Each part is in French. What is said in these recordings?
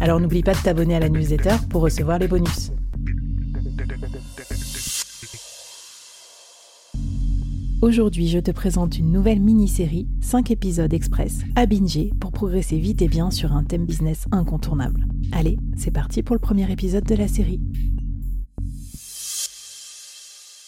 Alors n'oublie pas de t'abonner à la newsletter pour recevoir les bonus. Aujourd'hui, je te présente une nouvelle mini-série, 5 épisodes express à binger pour progresser vite et bien sur un thème business incontournable. Allez, c'est parti pour le premier épisode de la série.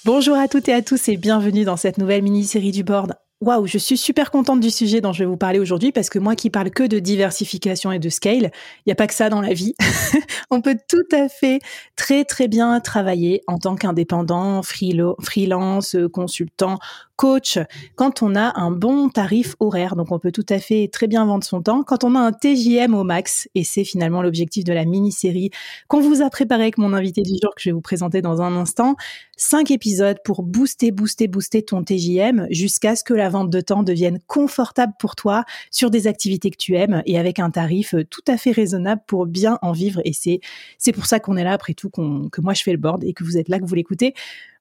Bonjour à toutes et à tous et bienvenue dans cette nouvelle mini-série du board. Waouh, je suis super contente du sujet dont je vais vous parler aujourd'hui parce que moi qui parle que de diversification et de scale, il n'y a pas que ça dans la vie. On peut tout à fait très très bien travailler en tant qu'indépendant, freelance, consultant, coach, quand on a un bon tarif horaire, donc on peut tout à fait très bien vendre son temps, quand on a un TJM au max, et c'est finalement l'objectif de la mini-série qu'on vous a préparé avec mon invité du jour que je vais vous présenter dans un instant, cinq épisodes pour booster, booster, booster ton TJM jusqu'à ce que la vente de temps devienne confortable pour toi sur des activités que tu aimes et avec un tarif tout à fait raisonnable pour bien en vivre. Et c'est, c'est pour ça qu'on est là après tout, que moi je fais le board et que vous êtes là, que vous l'écoutez.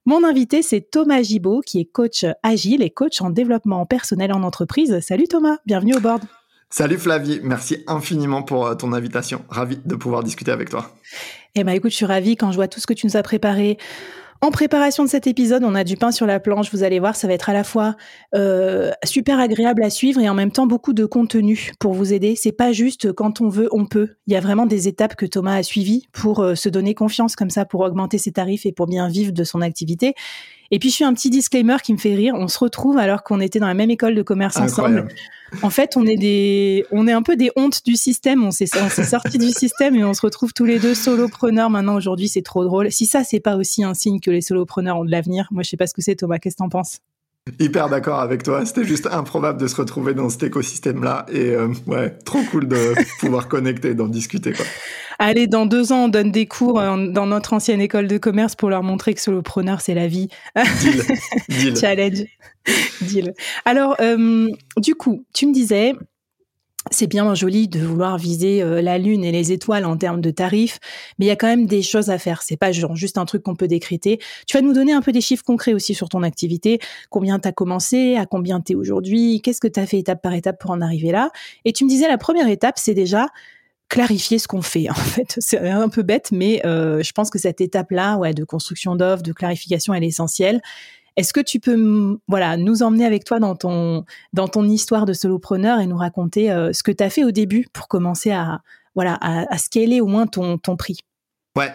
Mon invité, c'est Thomas Gibaud, qui est coach agile et coach en développement personnel en entreprise. Salut Thomas, bienvenue au board. Salut Flavie, merci infiniment pour euh, ton invitation. Ravi de pouvoir discuter avec toi. Eh ben écoute, je suis ravie quand je vois tout ce que tu nous as préparé en préparation de cet épisode, on a du pain sur la planche. Vous allez voir, ça va être à la fois euh, super agréable à suivre et en même temps beaucoup de contenu pour vous aider. C'est pas juste quand on veut, on peut. Il y a vraiment des étapes que Thomas a suivies pour euh, se donner confiance comme ça, pour augmenter ses tarifs et pour bien vivre de son activité. Et puis je suis un petit disclaimer qui me fait rire. On se retrouve alors qu'on était dans la même école de commerce ensemble. En fait, on est des, on est un peu des hontes du système. On s'est, sorti du système et on se retrouve tous les deux solopreneurs maintenant aujourd'hui. C'est trop drôle. Si ça, c'est pas aussi un signe que les solopreneurs ont de l'avenir, moi je sais pas ce que c'est. Thomas, qu'est-ce que t'en penses? Hyper d'accord avec toi. C'était juste improbable de se retrouver dans cet écosystème-là. Et euh, ouais, trop cool de pouvoir connecter, d'en discuter. Quoi. Allez, dans deux ans, on donne des cours euh, dans notre ancienne école de commerce pour leur montrer que solopreneur, c'est la vie. Deal. Deal. Challenge. Deal. Alors, euh, du coup, tu me disais, c'est bien joli de vouloir viser euh, la lune et les étoiles en termes de tarifs, mais il y a quand même des choses à faire. C'est pas juste un truc qu'on peut décréter. Tu vas nous donner un peu des chiffres concrets aussi sur ton activité. Combien tu as commencé, à combien tu es aujourd'hui, qu'est-ce que tu as fait étape par étape pour en arriver là. Et tu me disais la première étape, c'est déjà clarifier ce qu'on fait. En fait, c'est un peu bête, mais euh, je pense que cette étape-là, ouais, de construction d'offres, de clarification, elle est essentielle. Est-ce que tu peux voilà, nous emmener avec toi dans ton, dans ton histoire de solopreneur et nous raconter euh, ce que tu as fait au début pour commencer à, voilà, à, scaler au moins ton, ton prix? Ouais,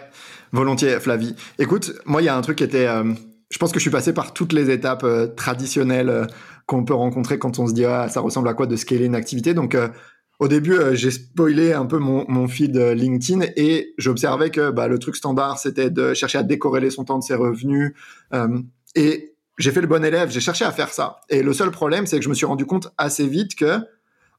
volontiers, Flavie. Écoute, moi, il y a un truc qui était. Euh, je pense que je suis passé par toutes les étapes euh, traditionnelles qu'on peut rencontrer quand on se dit ah, ça ressemble à quoi de scaler une activité? Donc, au début, j'ai spoilé un peu mon, mon feed LinkedIn et j'observais que bah, le truc standard, c'était de chercher à décorréler son temps de ses revenus. Et j'ai fait le bon élève, j'ai cherché à faire ça. Et le seul problème, c'est que je me suis rendu compte assez vite que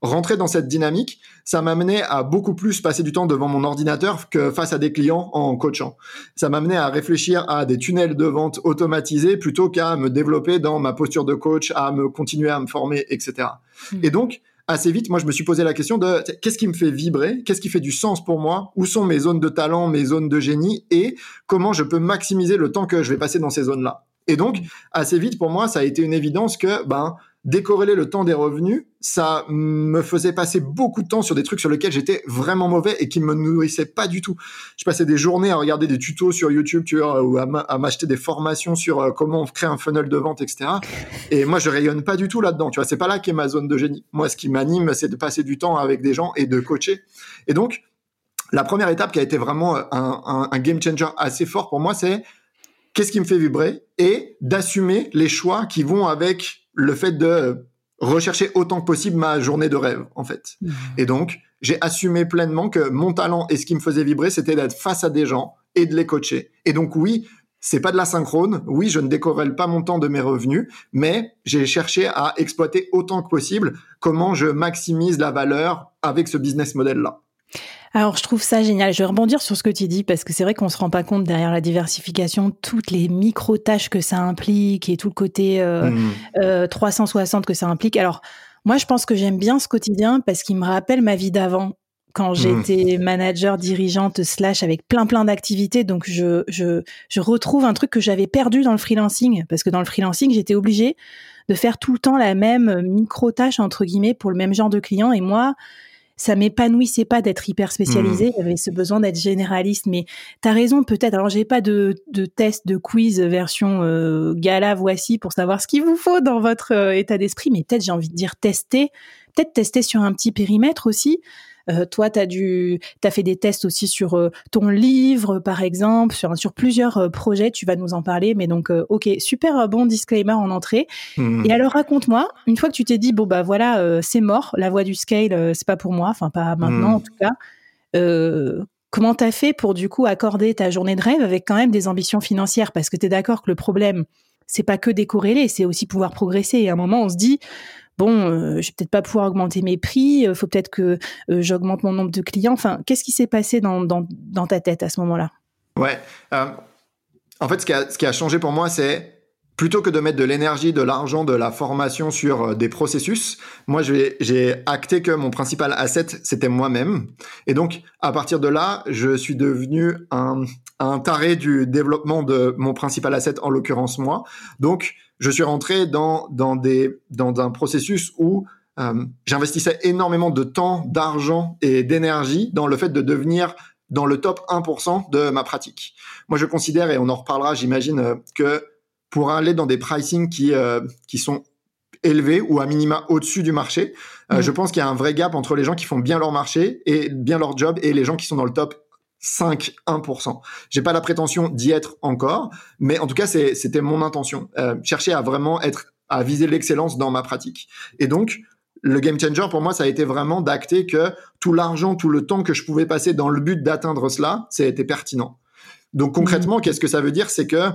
rentrer dans cette dynamique, ça m'amenait à beaucoup plus passer du temps devant mon ordinateur que face à des clients en coachant. Ça m'amenait à réfléchir à des tunnels de vente automatisés plutôt qu'à me développer dans ma posture de coach, à me continuer à me former, etc. Hmm. Et donc, assez vite, moi, je me suis posé la question de qu'est-ce qui me fait vibrer, qu'est-ce qui fait du sens pour moi, où sont mes zones de talent, mes zones de génie, et comment je peux maximiser le temps que je vais passer dans ces zones-là? Et donc, assez vite, pour moi, ça a été une évidence que, ben, décorréler le temps des revenus, ça me faisait passer beaucoup de temps sur des trucs sur lesquels j'étais vraiment mauvais et qui me nourrissaient pas du tout. Je passais des journées à regarder des tutos sur YouTube, tu vois, ou à m'acheter des formations sur euh, comment on crée un funnel de vente, etc. Et moi, je rayonne pas du tout là-dedans, tu vois. C'est pas là qu'est ma zone de génie. Moi, ce qui m'anime, c'est de passer du temps avec des gens et de coacher. Et donc, la première étape qui a été vraiment un, un game changer assez fort pour moi, c'est qu'est-ce qui me fait vibrer? Et d'assumer les choix qui vont avec le fait de rechercher autant que possible ma journée de rêve, en fait. Mmh. Et donc, j'ai assumé pleinement que mon talent et ce qui me faisait vibrer, c'était d'être face à des gens et de les coacher. Et donc, oui, c'est pas de la synchrone. Oui, je ne décorrèle pas mon temps de mes revenus, mais j'ai cherché à exploiter autant que possible comment je maximise la valeur avec ce business model-là. Alors, je trouve ça génial. Je vais rebondir sur ce que tu dis parce que c'est vrai qu'on se rend pas compte derrière la diversification, toutes les micro-tâches que ça implique et tout le côté 360 mmh. euh, que ça implique. Alors, moi, je pense que j'aime bien ce quotidien parce qu'il me rappelle ma vie d'avant quand mmh. j'étais manager, dirigeante, slash, avec plein plein d'activités. Donc, je, je, je retrouve un truc que j'avais perdu dans le freelancing parce que dans le freelancing, j'étais obligée de faire tout le temps la même micro-tâche, entre guillemets, pour le même genre de client. Et moi, ça m'épanouissait pas d'être hyper spécialisé. J'avais mmh. ce besoin d'être généraliste. Mais tu as raison, peut-être. Alors, j'ai pas de, de test, de quiz version euh, gala, voici, pour savoir ce qu'il vous faut dans votre euh, état d'esprit. Mais peut-être, j'ai envie de dire tester. Peut-être tester sur un petit périmètre aussi. Euh, toi, tu as, dû, as fait des tests aussi sur euh, ton livre, par exemple, sur, sur plusieurs euh, projets. Tu vas nous en parler. Mais donc, OK, super bon disclaimer en entrée. Mmh. Et alors, raconte-moi, une fois que tu t'es dit, bon, bah voilà, c'est mort, la voie du scale, c'est pas pour moi, enfin, pas maintenant mmh. en tout cas. Comment t'as fait pour du coup accorder ta journée de rêve avec quand même des ambitions financières? Parce que tu es d'accord que le problème, c'est pas que décorréler, c'est aussi pouvoir progresser. Et à un moment, on se dit, bon, euh, je vais peut-être pas pouvoir augmenter mes prix, il euh, faut peut-être que euh, j'augmente mon nombre de clients. Enfin, qu'est-ce qui s'est passé dans, ta tête à ce moment-là? Ouais. en fait, ce qui, a, ce qui a changé pour moi, c'est plutôt que de mettre de l'énergie, de l'argent, de la formation sur des processus, moi j'ai acté que mon principal asset c'était moi-même. Et donc à partir de là, je suis devenu un, un taré du développement de mon principal asset, en l'occurrence moi. Donc je suis rentré dans, dans, des, dans un processus où euh, j'investissais énormément de temps, d'argent et d'énergie dans le fait de devenir dans le top 1% de ma pratique. Moi, je considère, et on en reparlera, j'imagine, euh, que pour aller dans des pricing qui, euh, qui sont élevés ou à minima au-dessus du marché, mmh. je pense qu'il y a un vrai gap entre les gens qui font bien leur marché et bien leur job et les gens qui sont dans le top 5, 1%. J'ai pas la prétention d'y être encore, mais en tout cas, c'était mon intention. Euh, chercher à vraiment être, à viser l'excellence dans ma pratique. Et donc, le game changer pour moi, ça a été vraiment d'acter que tout l'argent, tout le temps que je pouvais passer dans le but d'atteindre cela, c'était pertinent. Donc concrètement, mmh. qu'est-ce que ça veut dire? C'est que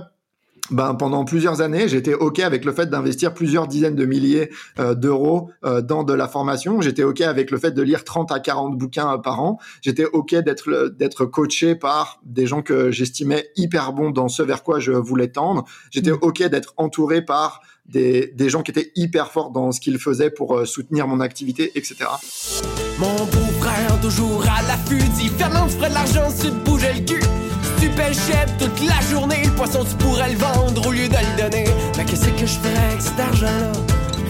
ben, pendant plusieurs années, j'étais OK avec le fait d'investir plusieurs dizaines de milliers euh, d'euros euh, dans de la formation. J'étais OK avec le fait de lire 30 à 40 bouquins euh, par an. J'étais OK d'être d'être coaché par des gens que j'estimais hyper bons dans ce vers quoi je voulais tendre. J'étais mmh. OK d'être entouré par des, des, gens qui étaient hyper forts dans ce qu'ils faisaient pour soutenir mon activité, etc. Mon beau-frère, toujours à l'affût, dit Fernand, de l'argent, tu te bougeais le cul tu pêches toute la journée, le poisson tu pourrais le vendre au lieu de le donner. Mais qu'est-ce que je ferais avec cet argent-là?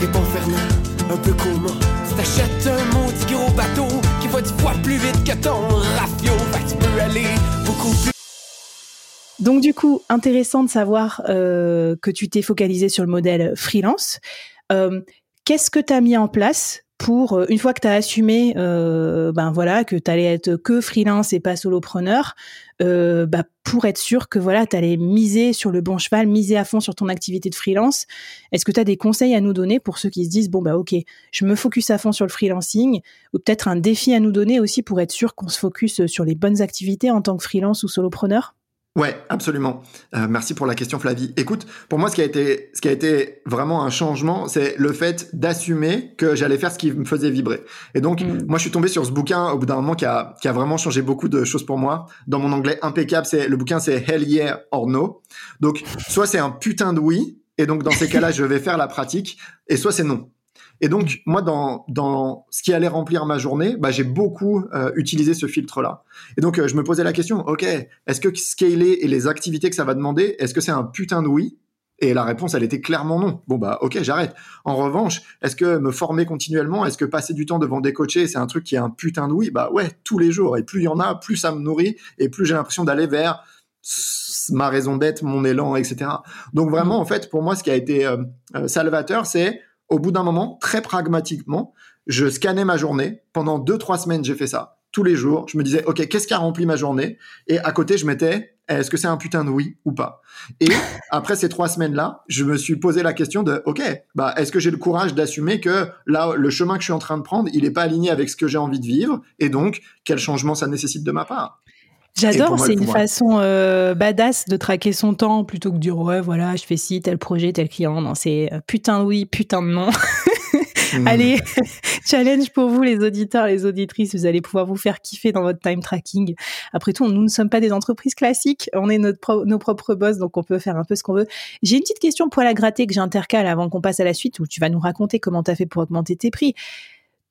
Répond Fernand, un peu comment? Tu t'achètes un maudit gros bateau qui va dix fois plus vite que ton rafio. Fait que tu peux aller beaucoup plus. Donc du coup, intéressant de savoir euh, que tu t'es focalisé sur le modèle freelance. Euh, Qu'est-ce que tu as mis en place pour euh, une fois que tu as assumé euh, ben voilà que tu allais être que freelance et pas solopreneur euh, bah, pour être sûr que voilà tu allais miser sur le bon cheval miser à fond sur ton activité de freelance est-ce que tu as des conseils à nous donner pour ceux qui se disent bon bah OK je me focus à fond sur le freelancing ou peut-être un défi à nous donner aussi pour être sûr qu'on se focus sur les bonnes activités en tant que freelance ou solopreneur? Ouais, absolument. Euh, merci pour la question, Flavie. Écoute, pour moi, ce qui a été, ce qui a été vraiment un changement, c'est le fait d'assumer que j'allais faire ce qui me faisait vibrer. Et donc, mm. moi, je suis tombé sur ce bouquin au bout d'un moment qui a, qui a vraiment changé beaucoup de choses pour moi. Dans mon anglais impeccable, c'est le bouquin, c'est Hell Yeah or No. Donc, soit c'est un putain de oui, et donc dans ces cas-là, je vais faire la pratique, et soit c'est non. Et donc, moi, dans, dans ce qui allait remplir ma journée, bah, j'ai beaucoup euh, utilisé ce filtre-là. Et donc, euh, je me posais la question, OK, est-ce que scaler et les activités que ça va demander, est-ce que c'est un putain de oui? Et la réponse, elle était clairement non. Bon, bah, ok, j'arrête. En revanche, est-ce que me former continuellement, est-ce que passer du temps devant des coachés, c'est un truc qui est un putain de oui? Bah, ouais, tous les jours. Et plus il y en a, plus ça me nourrit et plus j'ai l'impression d'aller vers ma raison d'être, mon élan, etc. Donc, vraiment, en fait, pour moi, ce qui a été euh, salvateur, c'est au bout d'un moment, très pragmatiquement, je scannais ma journée. Pendant deux, trois semaines, j'ai fait ça. tous les jours. Je me disais, OK, qu'est-ce qui a rempli ma journée? Et à côté, je mettais, est-ce que c'est un putain de oui ou pas? Et après ces trois semaines-là, je me suis posé la question de, OK, bah, est-ce que j'ai le courage d'assumer que là, le chemin que je suis en train de prendre, il n'est pas aligné avec ce que j'ai envie de vivre? Et donc, quel changement ça nécessite de ma part? J'adore, c'est une façon euh, badass de traquer son temps plutôt que de dire ouais voilà je fais ci tel projet tel client. Non c'est euh, putain oui putain de non. Hmm. Allez, challenge pour vous les auditeurs, les auditrices, vous allez pouvoir vous faire kiffer dans votre time tracking. Après tout, nous ne sommes pas des entreprises classiques, on est notre nos propres boss, donc on peut faire un peu ce qu'on veut. J'ai une petite question pour la gratter que j'intercale avant qu'on passe à la suite, où tu vas nous raconter comment tu as fait pour augmenter tes prix.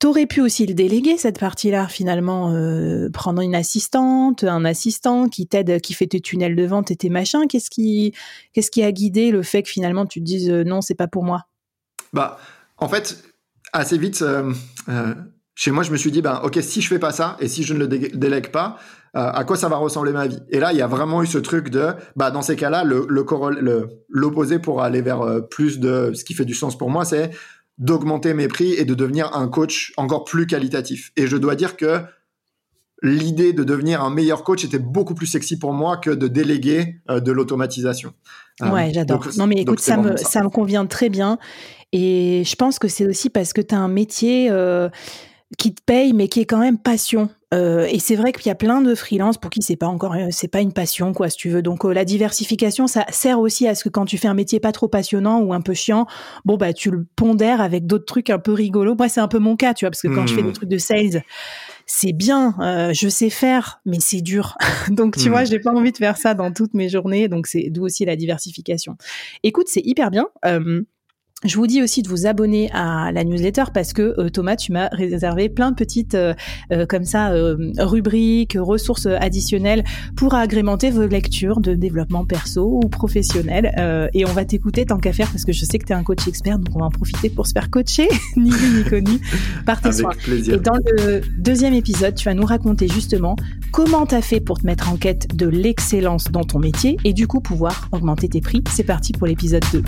T'aurais pu aussi le déléguer cette partie-là finalement, euh, prendre une assistante, un assistant qui t'aide, qui fait tes tunnels de vente et tes machins. Qu'est-ce qui, qu'est-ce qui a guidé le fait que finalement tu te dises euh, non, c'est pas pour moi? Bah, en fait, assez vite, euh, chez moi, je me suis dit ben ok, si je fais pas ça et si je ne le délègue pas, à quoi ça va ressembler ma vie? Et là, il y a vraiment eu ce truc de bah dans ces cas-là, le l'opposé pour aller vers plus de ce qui fait du sens pour moi, c'est d'augmenter mes prix et de devenir un coach encore plus qualitatif. Et je dois dire que l'idée de devenir un meilleur coach était beaucoup plus sexy pour moi que de déléguer euh, de l'automatisation. Euh, ouais, j'adore. Non, mais écoute, ça me, ça. me convient très bien. Et je pense que c'est aussi parce que tu as un métier euh, qui te paye, mais qui est quand même passion. Euh, et c'est vrai qu'il y a plein de freelances pour qui c'est pas encore, euh, c'est pas une passion, quoi, si tu veux. Donc euh, la diversification, ça sert aussi à ce que quand tu fais un métier pas trop passionnant ou un peu chiant, bon bah tu le pondères avec d'autres trucs un peu rigolos. Moi, c'est un peu mon cas, tu vois, parce que quand je fais des hmm. trucs de sales, c'est bien, je sais faire, mais c'est dur. donc tu vois, hmm. j'ai pas envie de faire ça dans toutes mes journées. Donc c'est d'où aussi la diversification. Écoute, c'est hyper bien. Je vous dis aussi de vous abonner à la newsletter parce que euh, Thomas, tu m'as réservé plein de petites euh, euh, comme ça rubriques, ressources additionnelles pour agrémenter vos lectures de développement perso ou professionnel. et on va t'écouter tant qu'à faire parce que je sais que tu es un coach expert, donc on va en profiter pour se faire coacher, ni vu ni connu, par tes soins. Et dans le deuxième épisode, tu vas nous raconter justement comment tu as fait pour te mettre en quête de l'excellence dans ton métier et du coup pouvoir augmenter tes prix. C'est parti pour l'épisode 2.